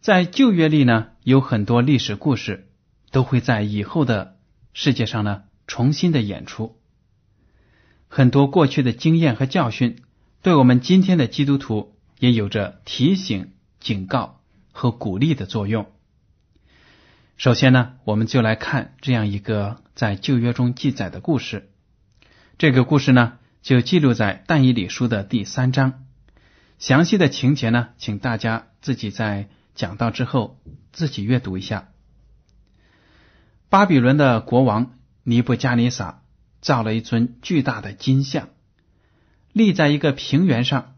在旧约里呢，有很多历史故事都会在以后的世界上呢重新的演出。很多过去的经验和教训，对我们今天的基督徒也有着提醒、警告和鼓励的作用。首先呢，我们就来看这样一个在旧约中记载的故事。这个故事呢，就记录在但以理书的第三章。详细的情节呢，请大家自己在讲到之后自己阅读一下。巴比伦的国王尼布加尼撒造了一尊巨大的金像，立在一个平原上。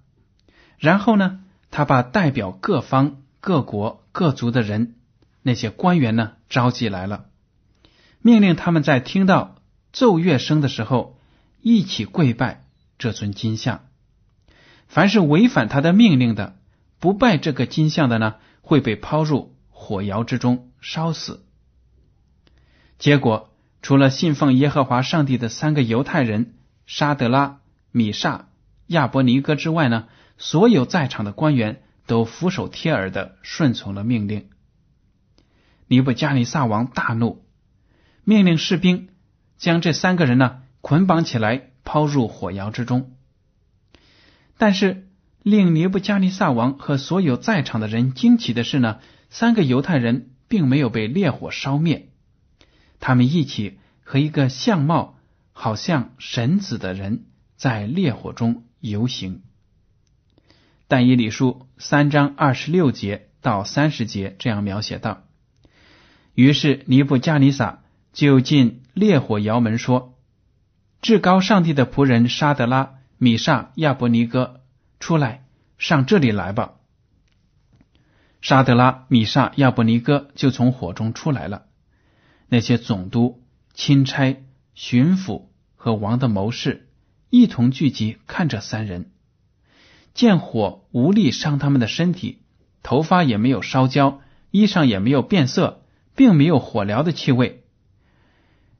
然后呢，他把代表各方、各国、各族的人，那些官员呢，召集来了，命令他们在听到奏乐声的时候。一起跪拜这尊金像，凡是违反他的命令的，不拜这个金像的呢，会被抛入火窑之中烧死。结果，除了信奉耶和华上帝的三个犹太人沙德拉、米煞、亚伯尼哥之外呢，所有在场的官员都俯首帖耳的顺从了命令。尼布加尼撒王大怒，命令士兵将这三个人呢。捆绑起来，抛入火窑之中。但是，令尼布加尼撒王和所有在场的人惊奇的是呢，三个犹太人并没有被烈火烧灭，他们一起和一个相貌好像神子的人在烈火中游行。但以理书三章二十六节到三十节这样描写道：“于是尼布加尼撒就进烈火窑门说。”至高上帝的仆人沙德拉、米萨、亚伯尼哥，出来，上这里来吧。沙德拉、米萨、亚伯尼哥就从火中出来了。那些总督、钦差、巡抚和王的谋士一同聚集，看着三人，见火无力伤他们的身体，头发也没有烧焦，衣裳也没有变色，并没有火燎的气味。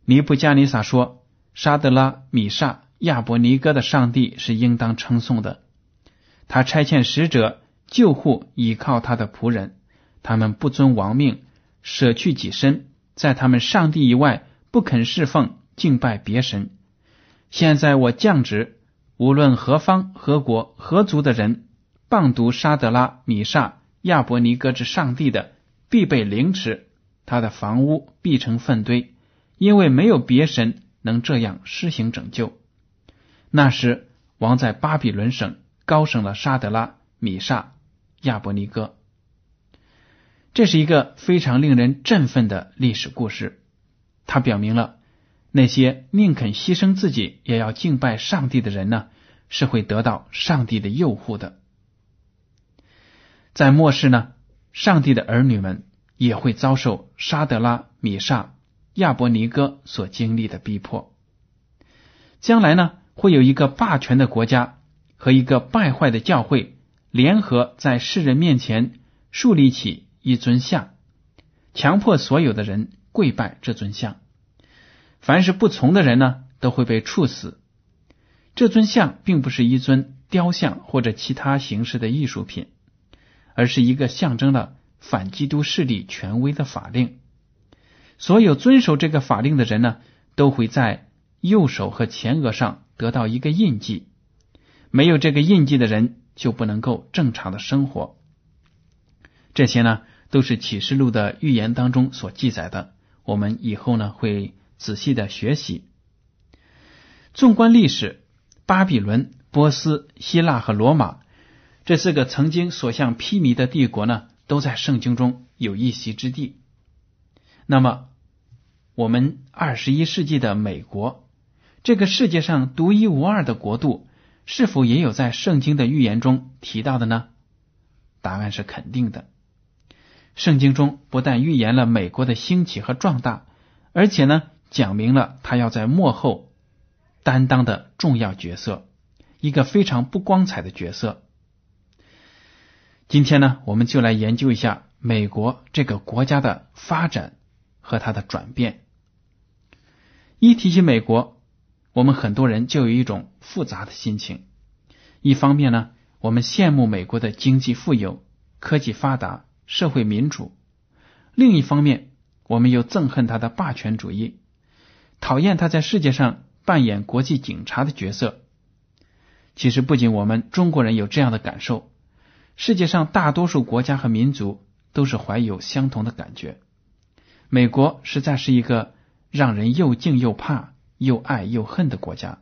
尼布加尼撒说。沙德拉、米萨、亚伯尼哥的上帝是应当称颂的。他差遣使者救护倚靠他的仆人，他们不遵王命，舍去己身，在他们上帝以外不肯侍奉敬拜别神。现在我降旨，无论何方、何国、何族的人，谤读沙德拉、米萨、亚伯尼哥之上帝的，必被凌迟，他的房屋必成粪堆，因为没有别神。能这样施行拯救。那时，王在巴比伦省高升了沙德拉、米萨、亚伯尼哥。这是一个非常令人振奋的历史故事。它表明了那些宁肯牺牲自己也要敬拜上帝的人呢，是会得到上帝的诱惑的。在末世呢，上帝的儿女们也会遭受沙德拉、米萨。亚伯尼哥所经历的逼迫，将来呢会有一个霸权的国家和一个败坏的教会联合在世人面前树立起一尊像，强迫所有的人跪拜这尊像。凡是不从的人呢，都会被处死。这尊像并不是一尊雕像或者其他形式的艺术品，而是一个象征了反基督势力权威的法令。所有遵守这个法令的人呢，都会在右手和前额上得到一个印记。没有这个印记的人，就不能够正常的生活。这些呢，都是启示录的预言当中所记载的。我们以后呢，会仔细的学习。纵观历史。巴比伦、波斯、希腊和罗马这四个曾经所向披靡的帝国呢，都在圣经中有一席之地。那么，我们二十一世纪的美国，这个世界上独一无二的国度，是否也有在圣经的预言中提到的呢？答案是肯定的。圣经中不但预言了美国的兴起和壮大，而且呢，讲明了他要在幕后。担当的重要角色，一个非常不光彩的角色。今天呢，我们就来研究一下美国这个国家的发展和它的转变。一提起美国，我们很多人就有一种复杂的心情。一方面呢，我们羡慕美国的经济富有、科技发达、社会民主；另一方面，我们又憎恨他的霸权主义，讨厌他在世界上。扮演国际警察的角色，其实不仅我们中国人有这样的感受，世界上大多数国家和民族都是怀有相同的感觉。美国实在是一个让人又敬又怕、又爱又恨的国家。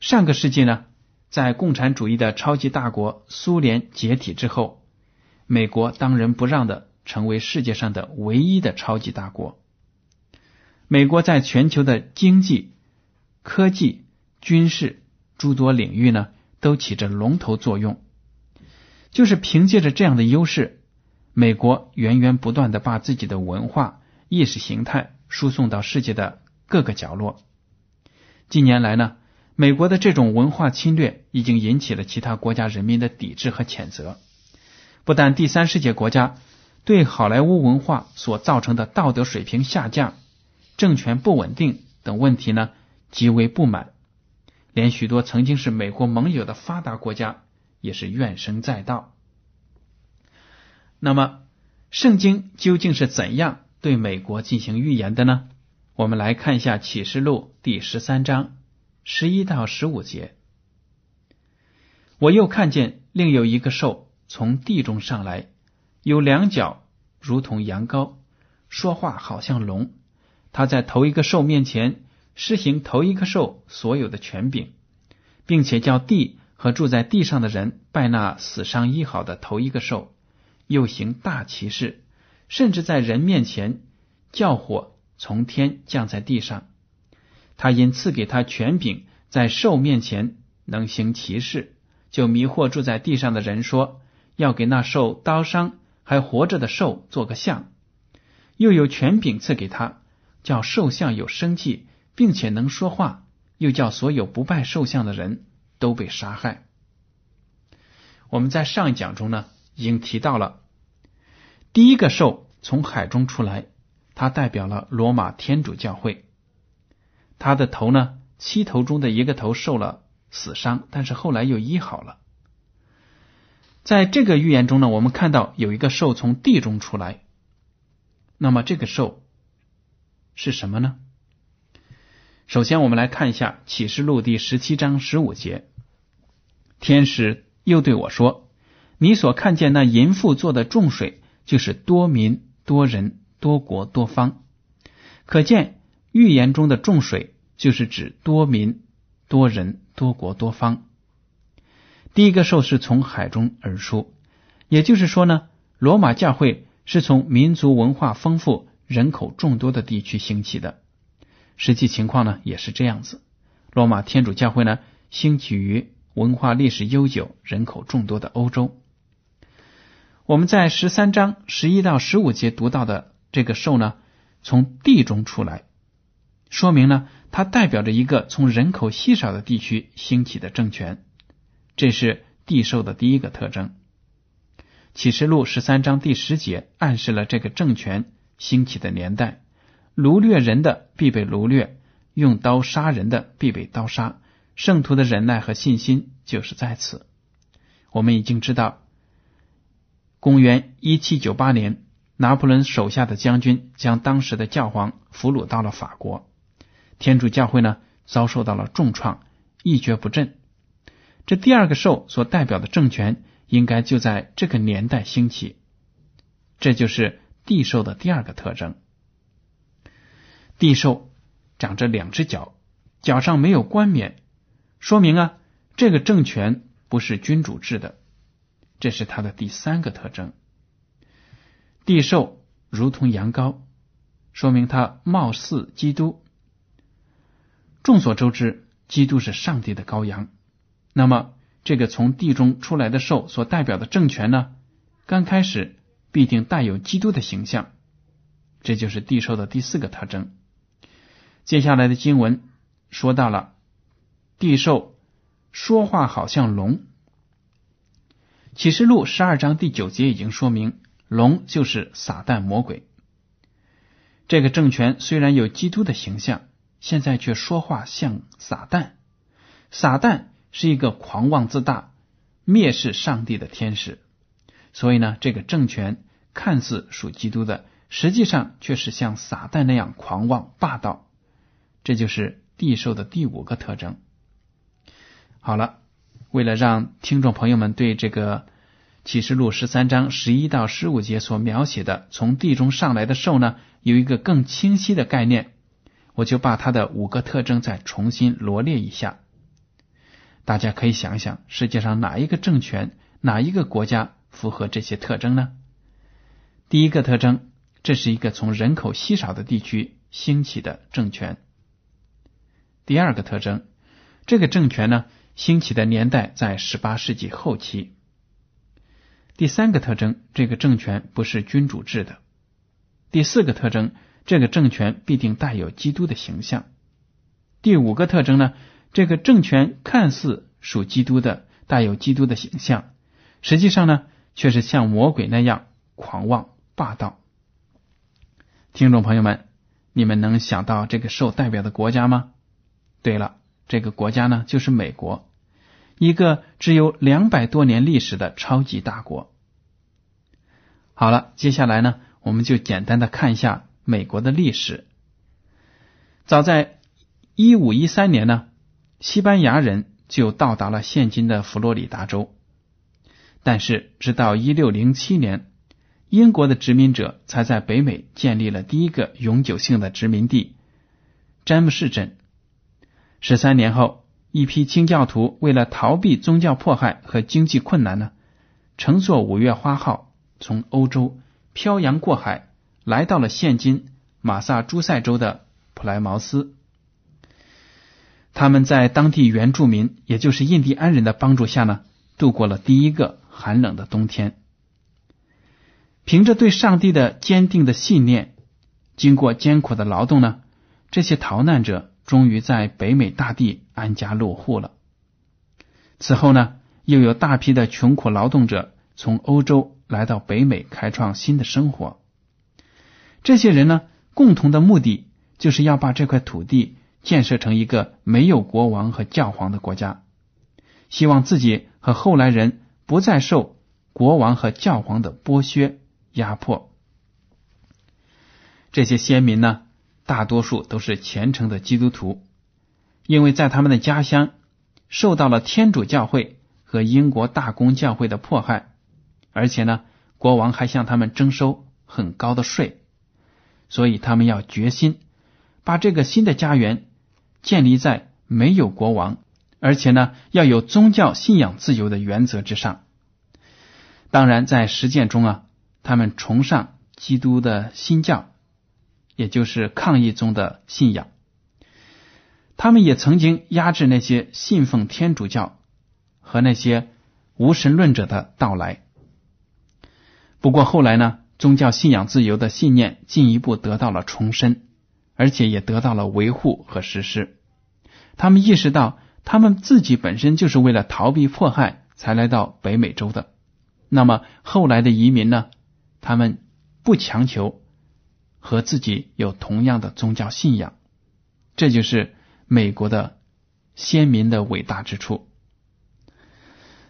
上个世纪呢，在共产主义的超级大国苏联解体之后，美国当仁不让的成为世界上的唯一的超级大国。美国在全球的经济、科技、军事诸多领域呢，都起着龙头作用。就是凭借着这样的优势，美国源源不断的把自己的文化、意识形态输送到世界的各个角落。近年来呢，美国的这种文化侵略已经引起了其他国家人民的抵制和谴责。不但第三世界国家对好莱坞文化所造成的道德水平下降。政权不稳定等问题呢，极为不满，连许多曾经是美国盟友的发达国家也是怨声载道。那么，圣经究竟是怎样对美国进行预言的呢？我们来看一下启示录第十三章十一到十五节。我又看见另有一个兽从地中上来，有两脚如同羊羔，说话好像龙。他在头一个兽面前施行头一个兽所有的权柄，并且叫地和住在地上的人拜那死伤医好的头一个兽，又行大奇事，甚至在人面前叫火从天降在地上。他因赐给他权柄，在兽面前能行奇事，就迷惑住在地上的人，说要给那受刀伤还活着的兽做个像，又有权柄赐给他。叫兽像有生气，并且能说话，又叫所有不拜兽像的人都被杀害。我们在上一讲中呢，已经提到了第一个兽从海中出来，他代表了罗马天主教会。他的头呢，七头中的一个头受了死伤，但是后来又医好了。在这个预言中呢，我们看到有一个兽从地中出来，那么这个兽。是什么呢？首先，我们来看一下启示录第十七章十五节。天使又对我说：“你所看见那淫妇做的重水，就是多民、多人、多国、多方。可见预言中的众水，就是指多民、多人、多国、多方。第一个兽是从海中而出，也就是说呢，罗马教会是从民族文化丰富。”人口众多的地区兴起的，实际情况呢也是这样子。罗马天主教会呢兴起于文化历史悠久、人口众多的欧洲。我们在十三章十一到十五节读到的这个兽呢，从地中出来，说明呢它代表着一个从人口稀少的地区兴起的政权，这是地兽的第一个特征。启示录十三章第十节暗示了这个政权兴起的年代：掳掠人的必被掳掠，用刀杀人的必被刀杀。圣徒的忍耐和信心就是在此。我们已经知道，公元一七九八年，拿破仑手下的将军将当时的教皇俘虏到了法国，天主教会呢遭受到了重创，一蹶不振。这第二个兽所代表的政权，应该就在这个年代兴起。这就是地兽的第二个特征。地兽长着两只脚，脚上没有冠冕，说明啊，这个政权不是君主制的。这是它的第三个特征。地兽如同羊羔，说明它貌似基督。众所周知，基督是上帝的羔羊。那么，这个从地中出来的兽所代表的政权呢？刚开始必定带有基督的形象，这就是地兽的第四个特征。接下来的经文说到了地兽说话好像龙，启示录十二章第九节已经说明，龙就是撒旦魔鬼。这个政权虽然有基督的形象，现在却说话像撒旦，撒旦。是一个狂妄自大、蔑视上帝的天使，所以呢，这个政权看似属基督的，实际上却是像撒旦那样狂妄霸道。这就是地兽的第五个特征。好了，为了让听众朋友们对这个启示录十三章十一到十五节所描写的从地中上来的兽呢，有一个更清晰的概念，我就把它的五个特征再重新罗列一下。大家可以想想，世界上哪一个政权、哪一个国家符合这些特征呢？第一个特征，这是一个从人口稀少的地区兴起的政权。第二个特征，这个政权呢，兴起的年代在十八世纪后期。第三个特征，这个政权不是君主制的。第四个特征，这个政权必定带有基督的形象。第五个特征呢？这个政权看似属基督的，带有基督的形象，实际上呢，却是像魔鬼那样狂妄霸道。听众朋友们，你们能想到这个受代表的国家吗？对了，这个国家呢，就是美国，一个只有两百多年历史的超级大国。好了，接下来呢，我们就简单的看一下美国的历史。早在一五一三年呢。西班牙人就到达了现今的佛罗里达州，但是直到一六零七年，英国的殖民者才在北美建立了第一个永久性的殖民地——詹姆士镇。十三年后，一批清教徒为了逃避宗教迫害和经济困难呢，乘坐“五月花号”从欧洲漂洋过海，来到了现今马萨诸塞州的普莱茅斯。他们在当地原住民，也就是印第安人的帮助下呢，度过了第一个寒冷的冬天。凭着对上帝的坚定的信念，经过艰苦的劳动呢，这些逃难者终于在北美大地安家落户了。此后呢，又有大批的穷苦劳动者从欧洲来到北美，开创新的生活。这些人呢，共同的目的就是要把这块土地。建设成一个没有国王和教皇的国家，希望自己和后来人不再受国王和教皇的剥削压迫。这些先民呢，大多数都是虔诚的基督徒，因为在他们的家乡受到了天主教会和英国大公教会的迫害，而且呢，国王还向他们征收很高的税，所以他们要决心把这个新的家园。建立在没有国王，而且呢要有宗教信仰自由的原则之上。当然，在实践中啊，他们崇尚基督的新教，也就是抗议中的信仰。他们也曾经压制那些信奉天主教和那些无神论者的到来。不过后来呢，宗教信仰自由的信念进一步得到了重申。而且也得到了维护和实施。他们意识到，他们自己本身就是为了逃避迫害才来到北美洲的。那么后来的移民呢，他们不强求和自己有同样的宗教信仰，这就是美国的先民的伟大之处。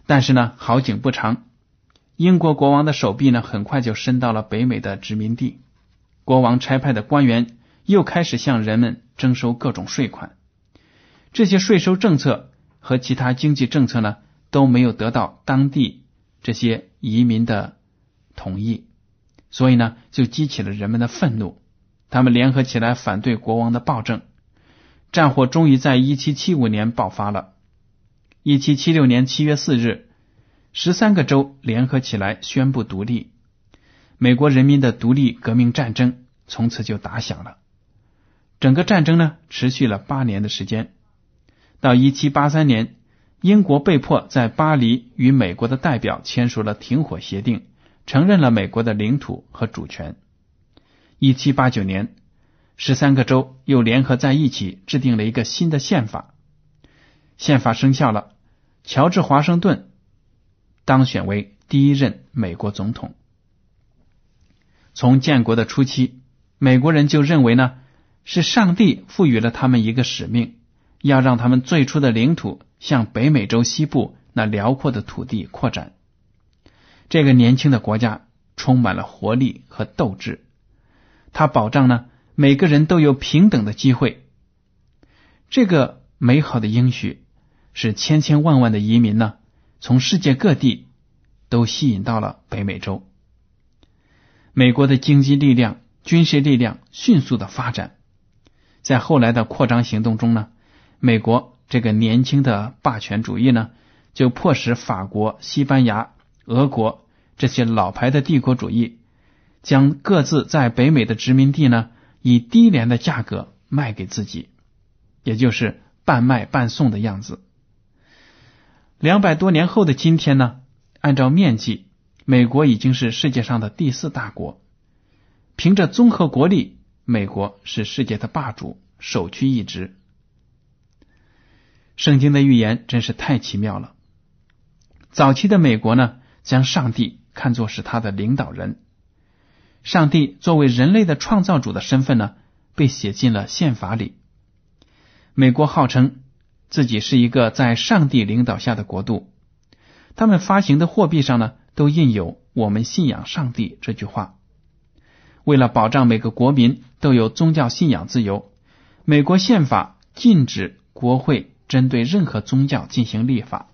但是呢，好景不长，英国国王的手臂呢，很快就伸到了北美的殖民地。国王差派的官员又开始向人们征收各种税款，这些税收政策和其他经济政策呢，都没有得到当地这些移民的同意，所以呢，就激起了人们的愤怒。他们联合起来反对国王的暴政，战火终于在一七七五年爆发了。一七七六年七月四日，十三个州联合起来宣布独立。美国人民的独立革命战争从此就打响了。整个战争呢，持续了八年的时间。到一七八三年，英国被迫在巴黎与美国的代表签署了停火协定，承认了美国的领土和主权。一七八九年，十三个州又联合在一起制定了一个新的宪法。宪法生效了，乔治华盛顿当选为第一任美国总统。从建国的初期，美国人就认为呢，是上帝赋予了他们一个使命，要让他们最初的领土向北美洲西部那辽阔的土地扩展。这个年轻的国家充满了活力和斗志，它保障呢每个人都有平等的机会。这个美好的应许，使千千万万的移民呢从世界各地都吸引到了北美洲。美国的经济力量、军事力量迅速的发展，在后来的扩张行动中呢，美国这个年轻的霸权主义呢，就迫使法国、西班牙、俄国这些老牌的帝国主义，将各自在北美的殖民地呢，以低廉的价格卖给自己，也就是半卖半送的样子。两百多年后的今天呢，按照面积。美国已经是世界上的第四大国，凭着综合国力，美国是世界的霸主，首屈一指。圣经的预言真是太奇妙了。早期的美国呢，将上帝看作是他的领导人，上帝作为人类的创造主的身份呢，被写进了宪法里。美国号称自己是一个在上帝领导下的国度，他们发行的货币上呢。都印有“我们信仰上帝”这句话。为了保障每个国民都有宗教信仰自由，美国宪法禁止国会针对任何宗教进行立法。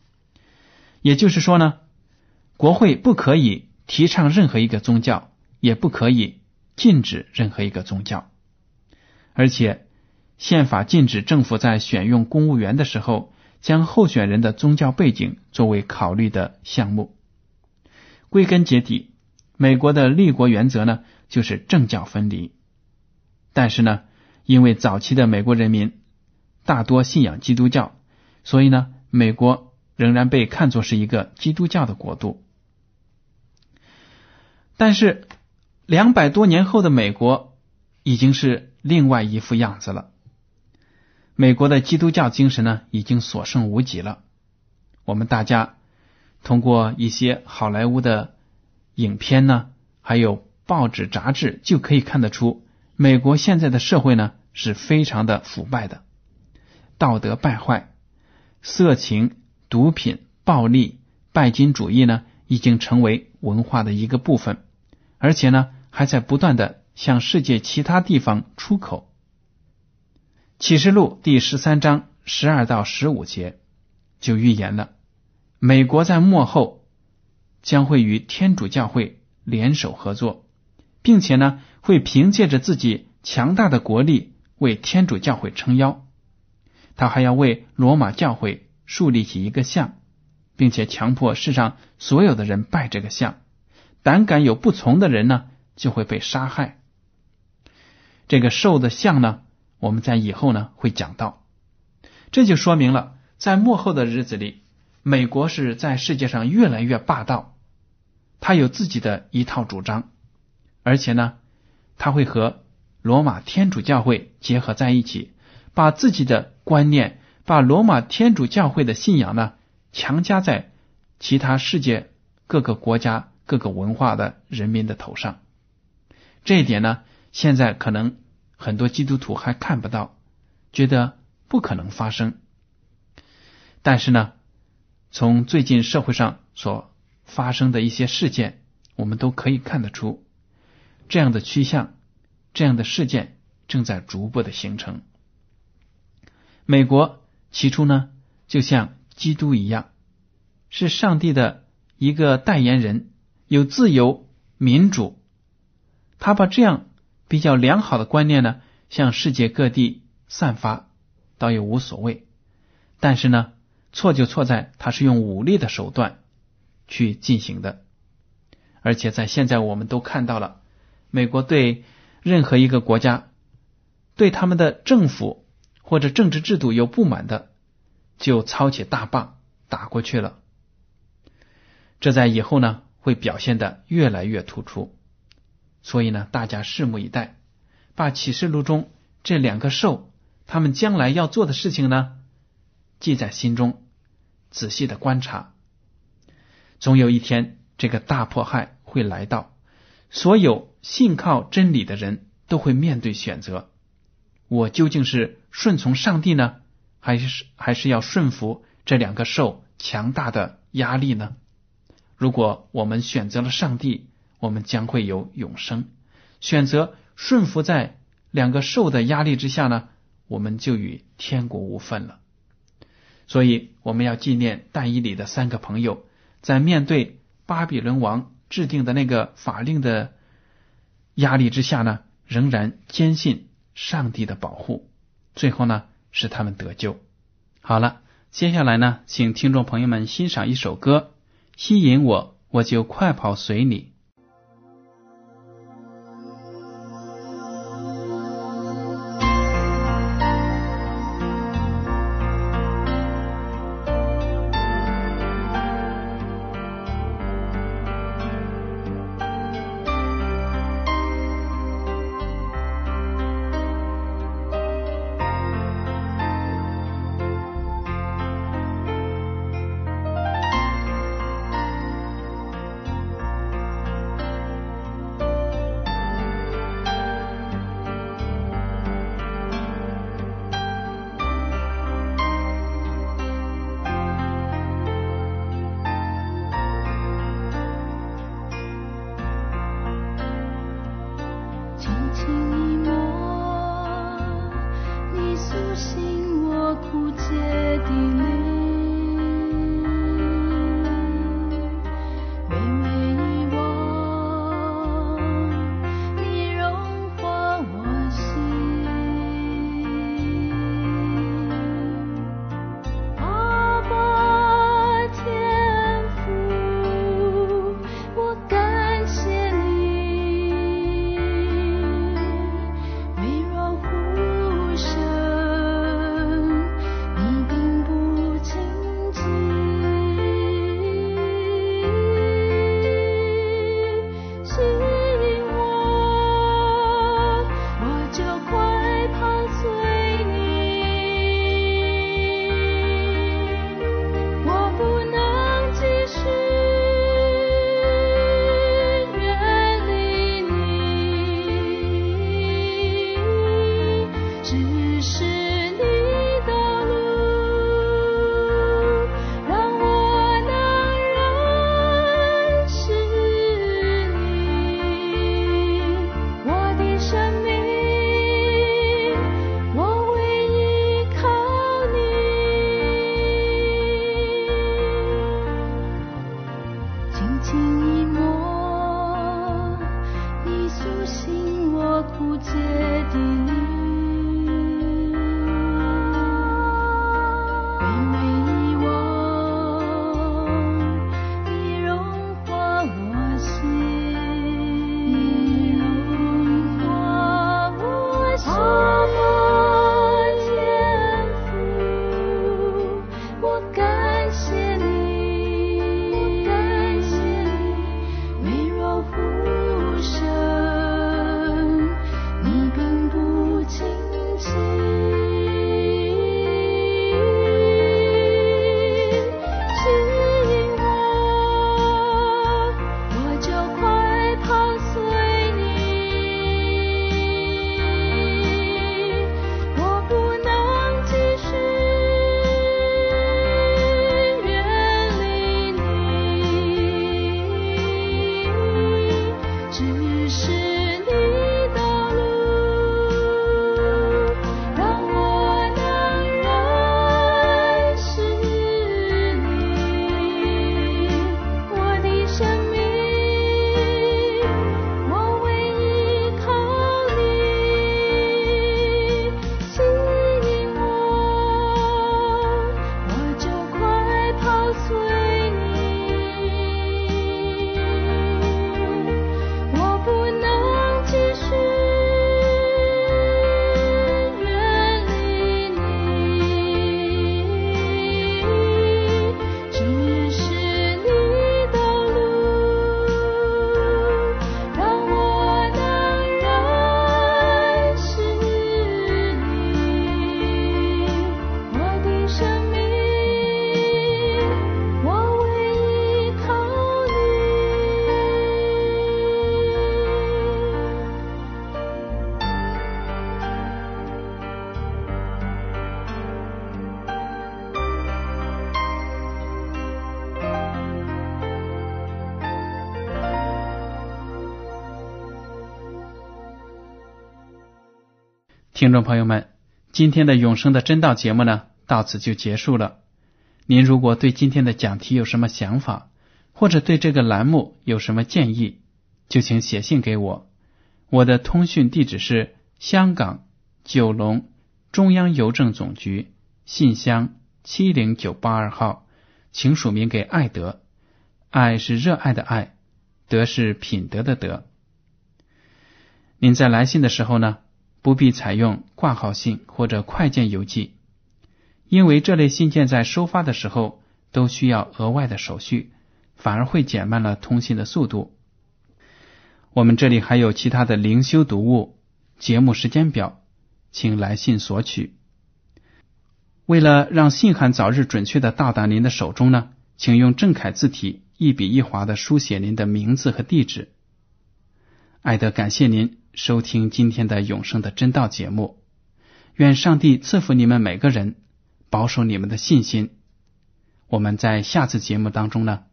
也就是说呢，国会不可以提倡任何一个宗教，也不可以禁止任何一个宗教。而且，宪法禁止政府在选用公务员的时候，将候选人的宗教背景作为考虑的项目。归根结底，美国的立国原则呢，就是政教分离。但是呢，因为早期的美国人民大多信仰基督教，所以呢，美国仍然被看作是一个基督教的国度。但是，两百多年后的美国已经是另外一副样子了。美国的基督教精神呢，已经所剩无几了。我们大家。通过一些好莱坞的影片呢，还有报纸杂志，就可以看得出，美国现在的社会呢是非常的腐败的，道德败坏，色情、毒品、暴力、拜金主义呢，已经成为文化的一个部分，而且呢，还在不断的向世界其他地方出口。启示录第十三章十二到十五节就预言了。美国在幕后将会与天主教会联手合作，并且呢，会凭借着自己强大的国力为天主教会撑腰。他还要为罗马教会树立起一个像，并且强迫世上所有的人拜这个像。胆敢有不从的人呢，就会被杀害。这个兽的像呢，我们在以后呢会讲到。这就说明了，在幕后的日子里。美国是在世界上越来越霸道，他有自己的一套主张，而且呢，他会和罗马天主教会结合在一起，把自己的观念，把罗马天主教会的信仰呢强加在其他世界各个国家、各个文化的人民的头上。这一点呢，现在可能很多基督徒还看不到，觉得不可能发生。但是呢，从最近社会上所发生的一些事件，我们都可以看得出，这样的趋向、这样的事件正在逐步的形成。美国起初呢，就像基督一样，是上帝的一个代言人，有自由、民主。他把这样比较良好的观念呢，向世界各地散发，倒也无所谓。但是呢，错就错在他是用武力的手段去进行的，而且在现在我们都看到了，美国对任何一个国家对他们的政府或者政治制度有不满的，就操起大棒打过去了。这在以后呢会表现的越来越突出，所以呢，大家拭目以待，把启示录中这两个兽他们将来要做的事情呢。记在心中，仔细的观察。总有一天，这个大迫害会来到，所有信靠真理的人都会面对选择：我究竟是顺从上帝呢，还是还是要顺服这两个受强大的压力呢？如果我们选择了上帝，我们将会有永生；选择顺服在两个受的压力之下呢，我们就与天国无分了。所以，我们要纪念但以里的三个朋友，在面对巴比伦王制定的那个法令的压力之下呢，仍然坚信上帝的保护，最后呢，使他们得救。好了，接下来呢，请听众朋友们欣赏一首歌，吸引我，我就快跑随你。听众朋友们，今天的永生的真道节目呢，到此就结束了。您如果对今天的讲题有什么想法，或者对这个栏目有什么建议，就请写信给我。我的通讯地址是香港九龙中央邮政总局信箱七零九八二号，请署名给爱德。爱是热爱的爱，德是品德的德。您在来信的时候呢，不必采用挂号信或者快件邮寄。因为这类信件在收发的时候都需要额外的手续，反而会减慢了通信的速度。我们这里还有其他的灵修读物、节目时间表，请来信索取。为了让信函早日准确的到达您的手中呢，请用正楷字体一笔一划的书写您的名字和地址。爱德感谢您收听今天的永生的真道节目，愿上帝赐福你们每个人。保守你们的信心。我们在下次节目当中呢，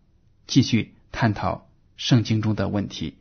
继续探讨圣经中的问题。